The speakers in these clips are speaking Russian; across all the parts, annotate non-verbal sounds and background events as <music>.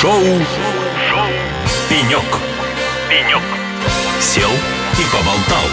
Шоу Шоу Пенек. Пенек. Сел и поболтал.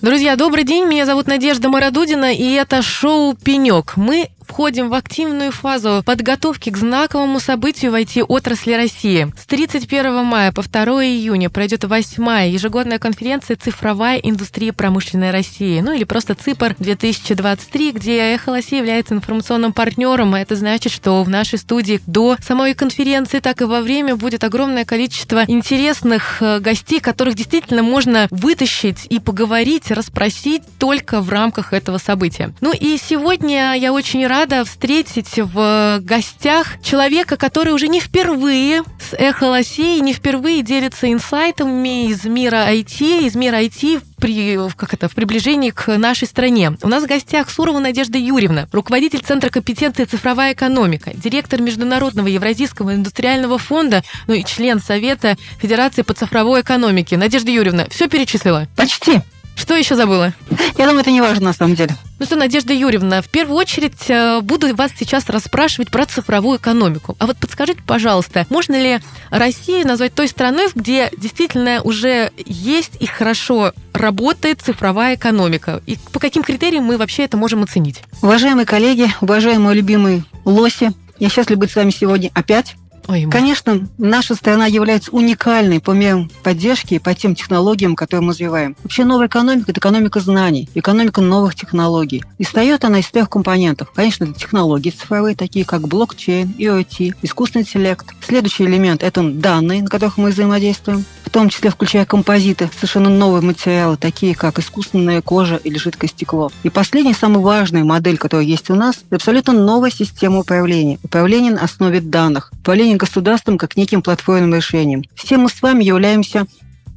Друзья, добрый день. Меня зовут Надежда Мародудина, и это шоу «Пенек». Мы входим в активную фазу подготовки к знаковому событию в IT-отрасли России. С 31 мая по 2 июня пройдет восьмая ежегодная конференция «Цифровая индустрия промышленной России», ну или просто ЦИПР-2023, где Эхо России является информационным партнером, а это значит, что в нашей студии до самой конференции, так и во время будет огромное количество интересных э, гостей, которых действительно можно вытащить и поговорить, расспросить только в рамках этого события. Ну и сегодня я очень рада рада встретить в гостях человека, который уже не впервые с Эхо Лосей, не впервые делится инсайтами из мира IT, из мира IT при, как это, в приближении к нашей стране. У нас в гостях Сурова Надежда Юрьевна, руководитель Центра компетенции «Цифровая экономика», директор Международного Евразийского индустриального фонда, ну и член Совета Федерации по цифровой экономике. Надежда Юрьевна, все перечислила? Почти. Что еще забыла? Я думаю, это не важно на самом деле. Ну что, Надежда Юрьевна, в первую очередь э, буду вас сейчас расспрашивать про цифровую экономику. А вот подскажите, пожалуйста, можно ли Россию назвать той страной, где действительно уже есть и хорошо работает цифровая экономика? И по каким критериям мы вообще это можем оценить? Уважаемые коллеги, уважаемые любимые лоси, я счастлив быть с вами сегодня опять. Ой, Конечно, наша страна является уникальной по мерам поддержки и по тем технологиям, которые мы развиваем. Вообще новая экономика – это экономика знаний, экономика новых технологий. И встает она из трех компонентов. Конечно, это технологии цифровые, такие как блокчейн, IoT, искусственный интеллект. Следующий элемент – это данные, на которых мы взаимодействуем в том числе включая композиты, совершенно новые материалы, такие как искусственная кожа или жидкое стекло. И последняя, самая важная модель, которая есть у нас, это абсолютно новая система управления. Управление на основе данных. Управление государством как неким платформенным решением. Все мы с вами являемся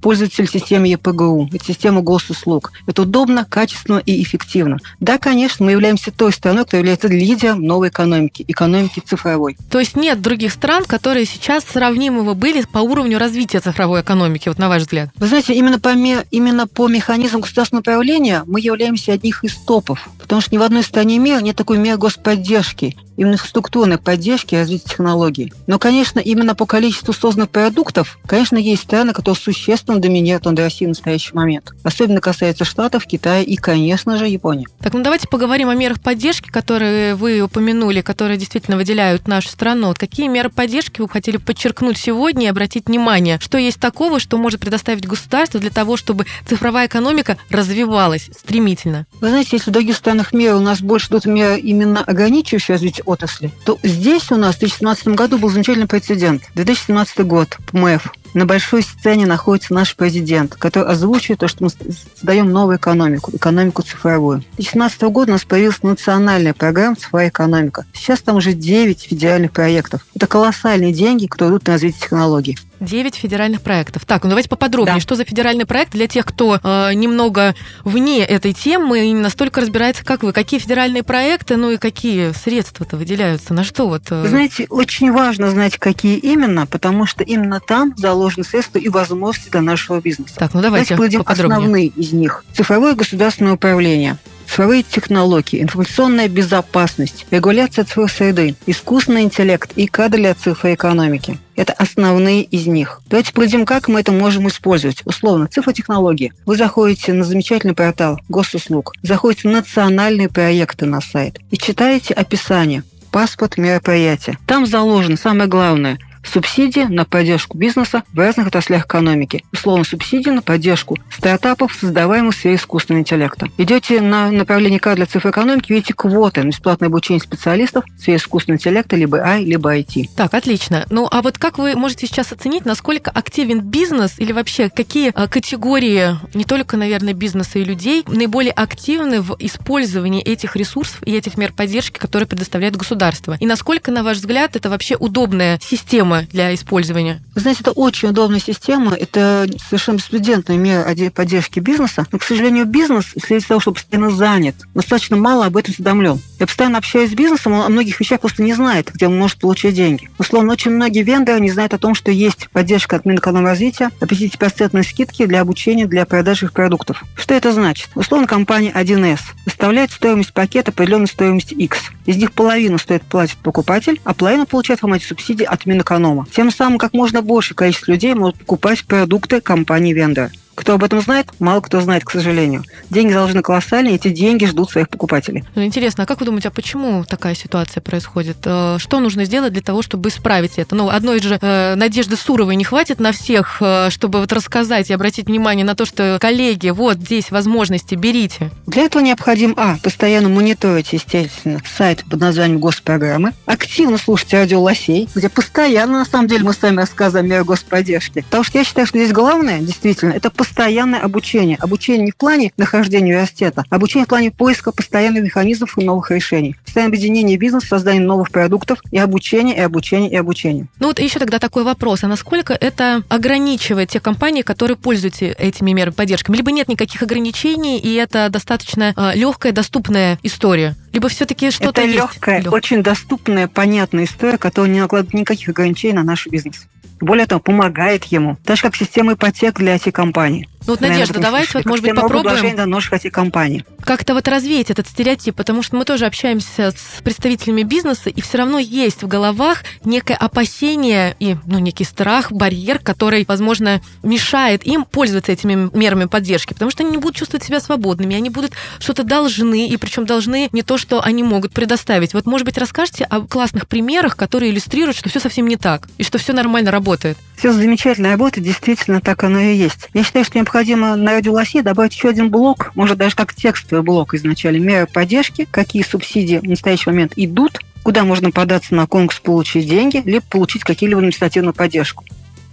пользователь системы ЕПГУ, это система госуслуг. Это удобно, качественно и эффективно. Да, конечно, мы являемся той страной, кто является лидером новой экономики, экономики цифровой. То есть нет других стран, которые сейчас сравнимы были по уровню развития цифровой экономики, вот на ваш взгляд? Вы знаете, именно по, именно по механизму государственного управления мы являемся одних из топов, потому что ни в одной стране мира нет такой меры господдержки именно структурной поддержки и развития технологий. Но, конечно, именно по количеству созданных продуктов, конечно, есть страны, которые существенно доминируют над Россией в настоящий момент. Особенно касается Штатов, Китая и, конечно же, Японии. Так, ну давайте поговорим о мерах поддержки, которые вы упомянули, которые действительно выделяют нашу страну. Вот какие меры поддержки вы хотели подчеркнуть сегодня и обратить внимание, что есть такого, что может предоставить государство для того, чтобы цифровая экономика развивалась стремительно? Вы знаете, если в других странах мира у нас больше идут меры именно ограничивающие развитие отрасли, то здесь у нас в 2017 году был замечательный прецедент. 2017 год, ПМФ. На большой сцене находится наш президент, который озвучивает то, что мы создаем новую экономику, экономику цифровую. С 2017 года у нас появилась национальная программа «Цифровая экономика». Сейчас там уже 9 федеральных проектов. Это колоссальные деньги, которые идут на развитие технологий. 9 федеральных проектов. Так, ну давайте поподробнее. Да. Что за федеральный проект для тех, кто э, немного вне этой темы и не настолько разбирается, как вы? Какие федеральные проекты, ну и какие средства-то выделяются? На что вот? Э... Вы знаете, очень важно знать, какие именно, потому что именно там заложены средства и возможности для нашего бизнеса. Так, ну давайте, давайте основные из них. Цифровое государственное управление цифровые технологии, информационная безопасность, регуляция цифровой среды, искусственный интеллект и кадры для цифровой экономики. Это основные из них. Давайте поглядим, как мы это можем использовать. Условно, цифротехнологии. Вы заходите на замечательный портал госуслуг, заходите в национальные проекты на сайт и читаете описание паспорт мероприятия. Там заложено самое главное – субсидии на поддержку бизнеса в разных отраслях экономики. Условно, субсидии на поддержку стартапов, создаваемых в сфере искусственного интеллекта. Идете на направление К для цифровой экономики, видите квоты на бесплатное обучение специалистов в сфере искусственного интеллекта либо I, либо IT. Так, отлично. Ну, а вот как вы можете сейчас оценить, насколько активен бизнес или вообще какие а, категории, не только, наверное, бизнеса и людей, наиболее активны в использовании этих ресурсов и этих мер поддержки, которые предоставляет государство? И насколько, на ваш взгляд, это вообще удобная система система для использования? Вы знаете, это очень удобная система, это совершенно беспрецедентная мера поддержки бизнеса, но, к сожалению, бизнес, вследствие того, что постоянно занят, достаточно мало об этом осведомлен. Я постоянно общаюсь с бизнесом, он о многих вещах просто не знает, где он может получить деньги. Условно, очень многие вендоры не знают о том, что есть поддержка от Минэкономразвития, 50% скидки для обучения, для продажи их продуктов. Что это значит? Условно, компания 1С выставляет стоимость пакета определенной стоимости X. Из них половину стоит платит покупатель, а половину получает в формате субсидий от Минэконома. Тем самым как можно больше количество людей может покупать продукты компании-вендора. Кто об этом знает? Мало кто знает, к сожалению. Деньги заложены колоссальные, эти деньги ждут своих покупателей. Ну, интересно, а как вы думаете, а почему такая ситуация происходит? Э, что нужно сделать для того, чтобы исправить это? Ну, одной же э, Надежды Суровой не хватит на всех, э, чтобы вот рассказать и обратить внимание на то, что, коллеги, вот здесь возможности, берите. Для этого необходим, а, постоянно мониторить, естественно, сайт под названием госпрограммы, активно слушать радио Лосей, где постоянно, на самом деле, мы с вами рассказываем о господдержке. Потому что я считаю, что здесь главное, действительно, это постоянно постоянное обучение. Обучение не в плане нахождения университета, а обучение в плане поиска постоянных механизмов и новых решений. Постоянное объединение бизнеса, создание новых продуктов и обучение, и обучение, и обучение. Ну вот еще тогда такой вопрос. А насколько это ограничивает те компании, которые пользуются этими мерами поддержки? Либо нет никаких ограничений, и это достаточно э, легкая, доступная история? Либо все-таки что-то это легкая, Лег... очень доступная, понятная история, которая не накладывает никаких ограничений на наш бизнес. Более того, помогает ему. Так же, как система ипотек для IT-компаний. Ну вот, Надежда, давайте вот, может быть, попробуем для ножек IT-компаний. как-то вот развеять этот стереотип, потому что мы тоже общаемся с представителями бизнеса, и все равно есть в головах некое опасение и ну, некий страх, барьер, который, возможно, мешает им пользоваться этими мерами поддержки, потому что они не будут чувствовать себя свободными, они будут что-то должны, и причем должны не то, что они могут предоставить. Вот, может быть, расскажите о классных примерах, которые иллюстрируют, что все совсем не так, и что все нормально работает. Все замечательно работает, действительно так оно и есть. Я считаю, что необходимо на радио России добавить еще один блок, может даже как текстовый блок изначально, меры поддержки, какие субсидии в настоящий момент идут, куда можно податься на конкурс, получить деньги, либо получить какие-либо административную поддержку.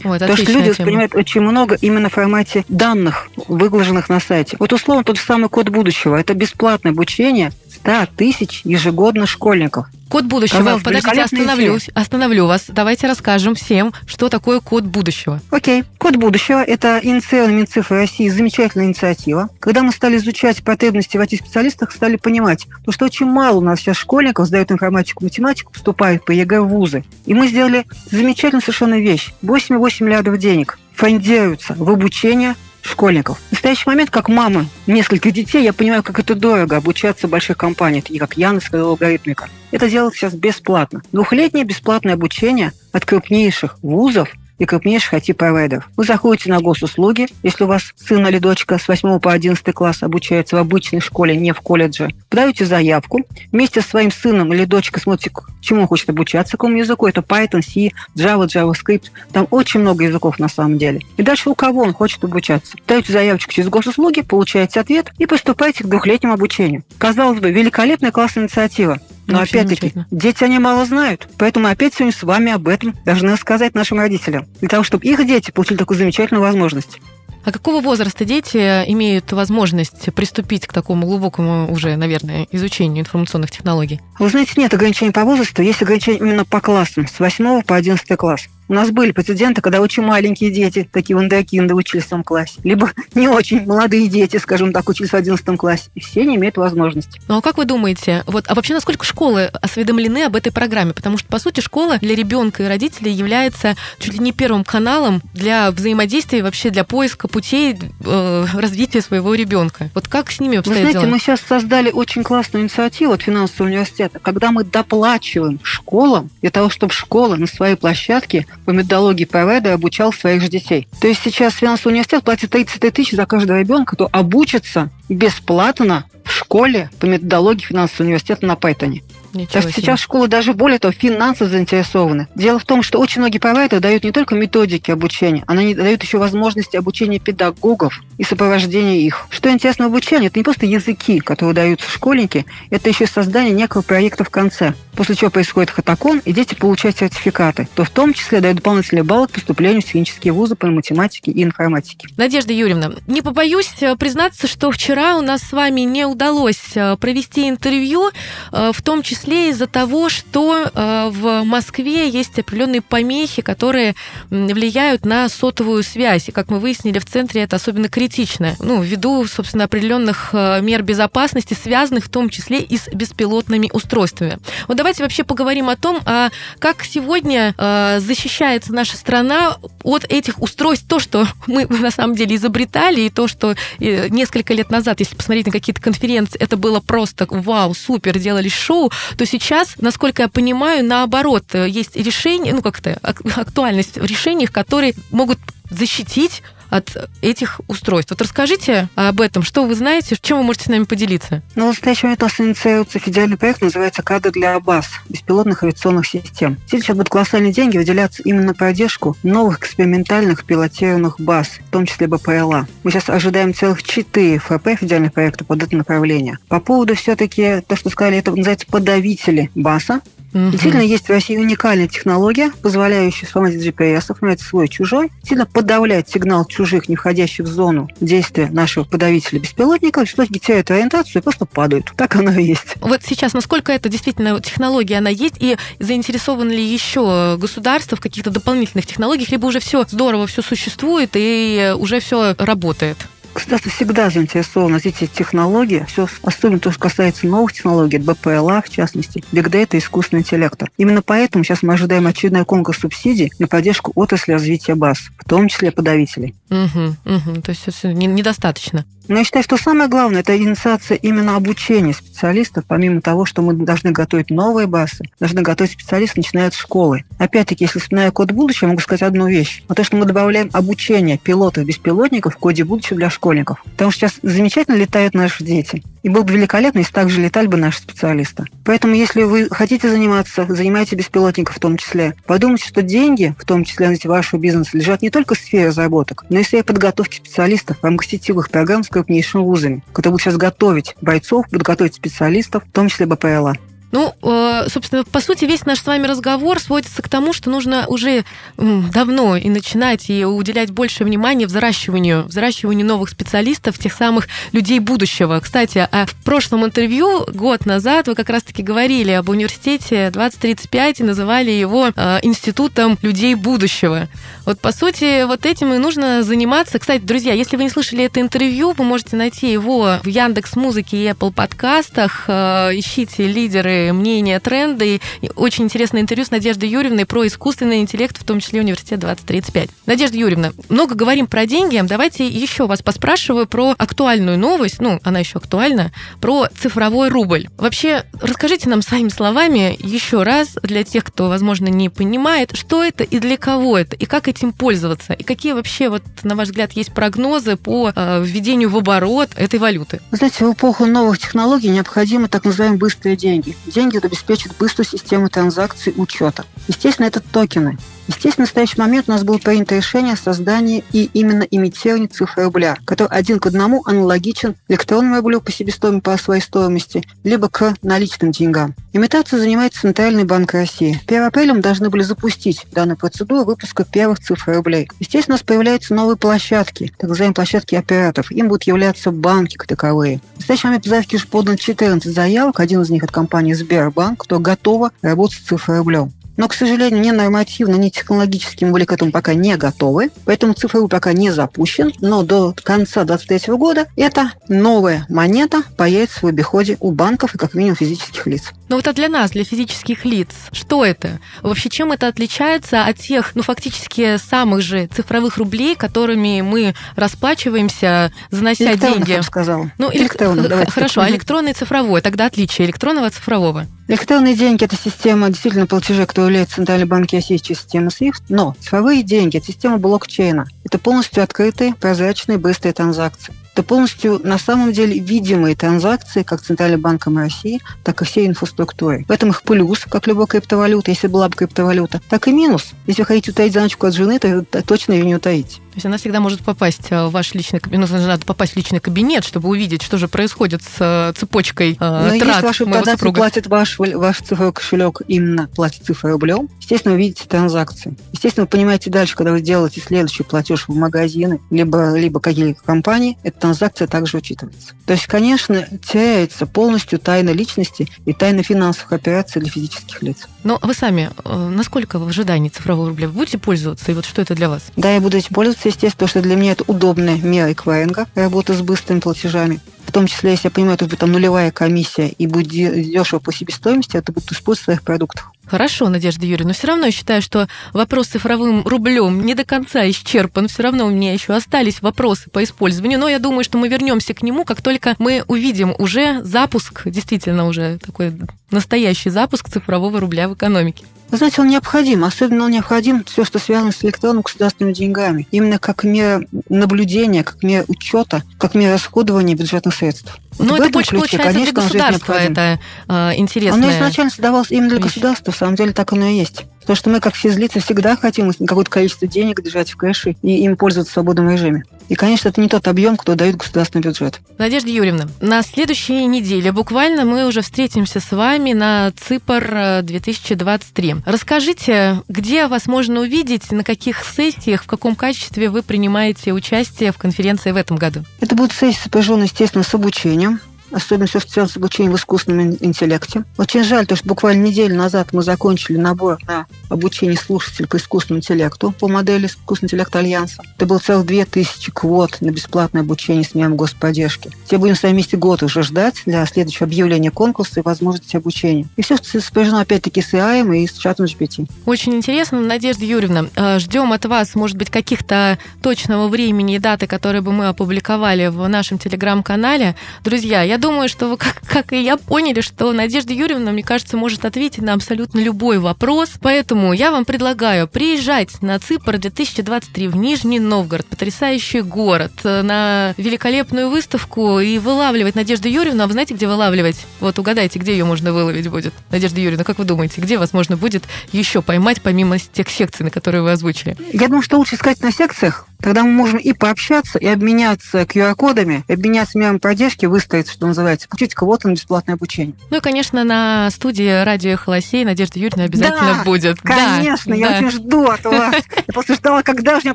Ой, Потому что люди воспринимают очень много именно в формате данных, выложенных на сайте. Вот условно тот же самый код будущего. Это бесплатное обучение 100 тысяч ежегодно школьников. Код будущего. Казалось, Подождите, остановлюсь, остановлю вас. Давайте расскажем всем, что такое код будущего. Окей. Код будущего – это инициированная Минцифры России замечательная инициатива. Когда мы стали изучать потребности в IT-специалистах, стали понимать, что очень мало у нас сейчас школьников сдают информатику, математику, вступают по ЕГЭ в вузы. И мы сделали замечательную совершенно вещь. 8,8 миллиардов денег фондируются в обучение школьников. В настоящий момент, как мама нескольких детей, я понимаю, как это дорого обучаться в больших компаниях, таких как Яндекс и Алгоритмика. Это делать сейчас бесплатно. Двухлетнее бесплатное обучение от крупнейших вузов – и крупнейших IT-провайдеров. Вы заходите на госуслуги, если у вас сын или дочка с 8 по 11 класс обучается в обычной школе, не в колледже, подаете заявку, вместе с своим сыном или дочкой смотрите, чему хочет обучаться, какому языку, это Python, C, Java, JavaScript, там очень много языков на самом деле. И дальше у кого он хочет обучаться. Даете заявочку через госуслуги, получаете ответ и поступаете к двухлетнему обучению. Казалось бы, великолепная классная инициатива. Но опять-таки, дети они мало знают. Поэтому опять сегодня с вами об этом должны сказать нашим родителям. Для того, чтобы их дети получили такую замечательную возможность. А какого возраста дети имеют возможность приступить к такому глубокому уже, наверное, изучению информационных технологий? Вы знаете, нет ограничений по возрасту, есть ограничения именно по классам, с 8 по 11 класс. У нас были прецеденты, когда очень маленькие дети, такие вундеркинды, учились в том классе. Либо не очень молодые дети, скажем так, учились в 11 классе. И все не имеют возможности. Ну а как вы думаете, вот, а вообще насколько школы осведомлены об этой программе? Потому что, по сути, школа для ребенка и родителей является чуть ли не первым каналом для взаимодействия, вообще для поиска путей э, развития своего ребенка. Вот как с ними обстоят Вы знаете, дела? мы сейчас создали очень классную инициативу от финансового университета, когда мы доплачиваем школам для того, чтобы школа на своей площадке по методологии Пайведа обучал своих же детей. То есть сейчас финансовый университет платит 33 тысячи за каждого ребенка, кто обучится бесплатно в школе по методологии финансового университета на Пайтоне. Ничего так сейчас школы даже более того финансово заинтересованы. Дело в том, что очень многие провайдеры дают не только методики обучения, они дают еще возможности обучения педагогов и сопровождения их. Что интересно в обучении, это не просто языки, которые даются школьники, это еще создание некого проекта в конце. После чего происходит хатакон, и дети получают сертификаты, то в том числе дают дополнительные баллы к поступлению в технические вузы по математике и информатике. Надежда Юрьевна, не побоюсь э, признаться, что вчера у нас с вами не удалось э, провести интервью, э, в том числе числе из-за того, что э, в Москве есть определенные помехи, которые влияют на сотовую связь. И, как мы выяснили, в центре это особенно критично. Ну, ввиду, собственно, определенных э, мер безопасности, связанных в том числе и с беспилотными устройствами. Вот давайте вообще поговорим о том, а как сегодня э, защищается наша страна от этих устройств. То, что <laughs> мы на самом деле изобретали, и то, что несколько лет назад, если посмотреть на какие-то конференции, это было просто вау, супер, делали шоу, то сейчас, насколько я понимаю, наоборот, есть решения, ну как-то актуальность в решениях, которые могут защитить от этих устройств. Вот расскажите об этом, что вы знаете, чем вы можете с нами поделиться? Ну, в настоящий момент у нас инициируется федеральный проект, называется «Кадры для АБАС» – беспилотных авиационных систем. Сейчас будут колоссальные деньги выделяться именно на поддержку новых экспериментальных пилотируемых баз, в том числе БПЛА. Мы сейчас ожидаем целых четыре ФП федеральных проектов под это направление. По поводу все-таки, то, что сказали, это называется подавители БАСа, Угу. Действительно, есть в России уникальная технология, позволяющая с помощью GPS, это свой-чужой, сильно подавлять сигнал чужих, не входящих в зону действия нашего подавителя беспилотника, беспилотники теряют ориентацию и просто падают. Так оно и есть. Вот сейчас, насколько это действительно технология, она есть, и заинтересованы ли еще государства в каких-то дополнительных технологиях, либо уже все здорово, все существует и уже все работает? Государство всегда заинтересовано в эти технологии, все, особенно то, что касается новых технологий, БПЛА, в частности, бигдейта и искусственного интеллекта. Именно поэтому сейчас мы ожидаем очередной конкурс субсидий на поддержку отрасли развития баз, в том числе подавителей. Угу, угу, то есть недостаточно. Но я считаю, что самое главное – это инициация именно обучения специалистов, помимо того, что мы должны готовить новые базы, должны готовить специалистов, начиная с школы. Опять-таки, если вспоминаю код будущего, могу сказать одну вещь. А то, что мы добавляем обучение пилотов-беспилотников в коде будущего для школьников. Потому что сейчас замечательно летают наши дети. И было бы великолепно, если так же летали бы наши специалисты. Поэтому, если вы хотите заниматься, занимайте беспилотников в том числе, подумайте, что деньги, в том числе на вашего бизнеса, лежат не только в сфере разработок, но и в сфере подготовки специалистов в рамках сетевых программ крупнейшими вузами, которые будут сейчас готовить бойцов, будут готовить специалистов, в том числе БПЛА. Ну, э, собственно, по сути, весь наш с вами разговор сводится к тому, что нужно уже давно и начинать, и уделять больше внимания взращиванию, взращиванию новых специалистов, тех самых людей будущего. Кстати, а в прошлом интервью год назад вы как раз-таки говорили об университете 2035 и называли его э, институтом людей будущего. Вот, по сути, вот этим и нужно заниматься. Кстати, друзья, если вы не слышали это интервью, вы можете найти его в Яндекс Музыке и Apple подкастах. Э, ищите лидеры мнения, тренды. И очень интересное интервью с Надеждой Юрьевной про искусственный интеллект, в том числе университет 2035. Надежда Юрьевна, много говорим про деньги. Давайте еще вас поспрашиваю про актуальную новость, ну, она еще актуальна, про цифровой рубль. Вообще, расскажите нам своими словами еще раз для тех, кто, возможно, не понимает, что это и для кого это, и как этим пользоваться, и какие вообще, вот, на ваш взгляд, есть прогнозы по э, введению в оборот этой валюты? Знаете, в эпоху новых технологий необходимы так называемые быстрые деньги деньги обеспечат быструю систему транзакций учета. Естественно, это токены. Естественно, в настоящий момент у нас было принято решение о создании и именно имитировании цифры рубля, который один к одному аналогичен электронному рублю по себестоимости, по своей стоимости, либо к наличным деньгам. Имитацией занимается Центральный банк России. 1 апреля мы должны были запустить данную процедуру выпуска первых цифр рублей. Естественно, у нас появляются новые площадки, так называемые площадки операторов. Им будут являться банки как таковые. В настоящий момент в заявке уже подано 14 заявок. Один из них от компании Сбербанк, кто готова работать с цифрой рублем. Но, к сожалению, ни нормативно, ни технологически мы были к этому пока не готовы. Поэтому цифровой пока не запущен. Но до конца 2023 года эта новая монета появится в обиходе у банков и как минимум физических лиц. Но вот а для нас, для физических лиц, что это? Вообще, чем это отличается от тех, ну, фактически самых же цифровых рублей, которыми мы расплачиваемся, занося электронных, деньги? Я бы сказала. Ну, электронных, давайте. Хорошо, а электронный цифровой, тогда отличие электронного от цифрового? Электронные деньги – это система действительно платежей, которая является Центральный банк России через систему SWIFT, но цифровые деньги – это система блокчейна. Это полностью открытые, прозрачные, быстрые транзакции. Это полностью на самом деле видимые транзакции как Центральным банком России, так и всей инфраструктурой. В этом их плюс, как любой криптовалюта, если была бы криптовалюта, так и минус. Если вы хотите утаить заначку от жены, то точно ее не утаите. То есть она всегда может попасть э, в ваш личный кабинет, ну, надо попасть в личный кабинет, чтобы увидеть, что же происходит с э, цепочкой э, Но трат если ваши податели платят ваш, ваш цифровой кошелек именно платит цифрой рублем, естественно, вы видите транзакции. Естественно, вы понимаете дальше, когда вы делаете следующий платеж в магазины, либо, либо какие-то компании, эта транзакция также учитывается. То есть, конечно, теряется полностью тайна личности и тайна финансовых операций для физических лиц. Но вы сами, э, насколько в ожидании цифрового рубля, вы будете пользоваться? И вот что это для вас? Да, я буду этим пользоваться, естественно, потому что для меня это удобная мера эквайринга, работа с быстрыми платежами. В том числе, если я понимаю, что там нулевая комиссия и будет дешево по себестоимости, это будет использовать в своих продуктах. Хорошо, Надежда Юрьевна, но все равно я считаю, что вопрос с цифровым рублем не до конца исчерпан. Все равно у меня еще остались вопросы по использованию, но я думаю, что мы вернемся к нему, как только мы увидим уже запуск, действительно уже такой настоящий запуск цифрового рубля в экономике. Вы знаете, он необходим. Особенно он необходим все, что связано с электронными государственными деньгами. Именно как мера наблюдения, как мера учета, как мера расходования бюджетных средств. Но ну, это больше, ключе, получается, конечно, для государства это э, интересно. Оно изначально создавалось именно для государства, в самом деле так оно и есть. Потому что мы, как физлицы, всегда хотим какое-то количество денег держать в кэше и им пользоваться в свободном режиме. И, конечно, это не тот объем, кто дает государственный бюджет. Надежда Юрьевна, на следующей неделе буквально мы уже встретимся с вами на ЦИПР 2023. Расскажите, где вас можно увидеть, на каких сессиях, в каком качестве вы принимаете участие в конференции в этом году? Это будут сессии, сопряженные, естественно, с обучением особенно все, что связано с обучением в искусственном интеллекте. Очень жаль, то, что буквально неделю назад мы закончили набор на обучение слушателей по искусственному интеллекту по модели искусственного интеллекта Альянса. Это было целых две тысячи квот на бесплатное обучение с мемом господдержки. Все будем с вами вместе год уже ждать для следующего объявления конкурса и возможности обучения. И все, что сопряжено опять-таки с AI и с чатом GPT. Очень интересно, Надежда Юрьевна. Э, ждем от вас, может быть, каких-то точного времени и даты, которые бы мы опубликовали в нашем телеграм-канале. Друзья, я думаю, что вы, как, как и я, поняли, что Надежда Юрьевна, мне кажется, может ответить на абсолютно любой вопрос. Поэтому я вам предлагаю приезжать на ЦИПР 2023 в Нижний Новгород, потрясающий город, на великолепную выставку и вылавливать Надежду Юрьевну. А вы знаете, где вылавливать? Вот угадайте, где ее можно выловить будет. Надежда Юрьевна, как вы думаете, где вас можно будет еще поймать, помимо тех секций, на которые вы озвучили? Я думаю, что лучше искать на секциях, Тогда мы можем и пообщаться, и обменяться QR-кодами, обменяться мерами поддержки, выставить, что называется, получить кого-то на бесплатное обучение. Ну и, конечно, на студии радио Холосей Надежда Юрьевна обязательно да, будет. конечно, да, я да. очень жду от вас. Я просто ждала, когда же меня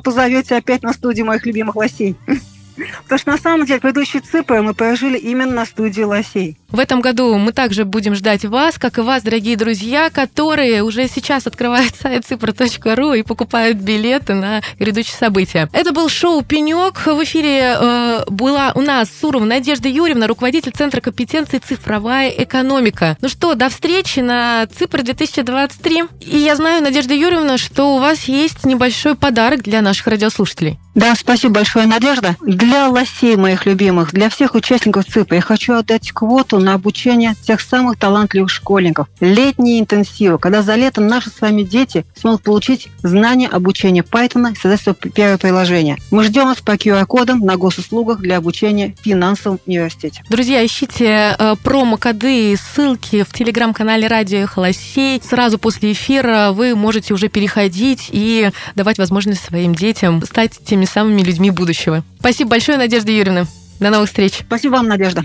позовете опять на студию моих любимых лосей. <laughs> Потому что на самом деле предыдущие ЦИПы мы прожили именно на студии лосей. В этом году мы также будем ждать вас, как и вас, дорогие друзья, которые уже сейчас открывают сайт cipro.ru и покупают билеты на грядущие события. Это был шоу «Пенек». В эфире э, была у нас Сурова Надежда Юрьевна, руководитель Центра компетенции «Цифровая экономика». Ну что, до встречи на ЦИПР 2023. И я знаю, Надежда Юрьевна, что у вас есть небольшой подарок для наших радиослушателей. Да, спасибо большое, Надежда. Для лосей моих любимых, для всех участников ЦИПа я хочу отдать квоту на обучение тех самых талантливых школьников. Летние интенсивы, когда за летом наши с вами дети смогут получить знания обучения Python и создать свое первое приложение. Мы ждем вас по QR-кодам на госуслугах для обучения в финансовом университете. Друзья, ищите э, промокоды и ссылки в телеграм-канале Радио Холосей. Сразу после эфира вы можете уже переходить и давать возможность своим детям стать теми самыми людьми будущего. Спасибо большое, Надежда Юрьевна. До новых встреч. Спасибо вам, Надежда.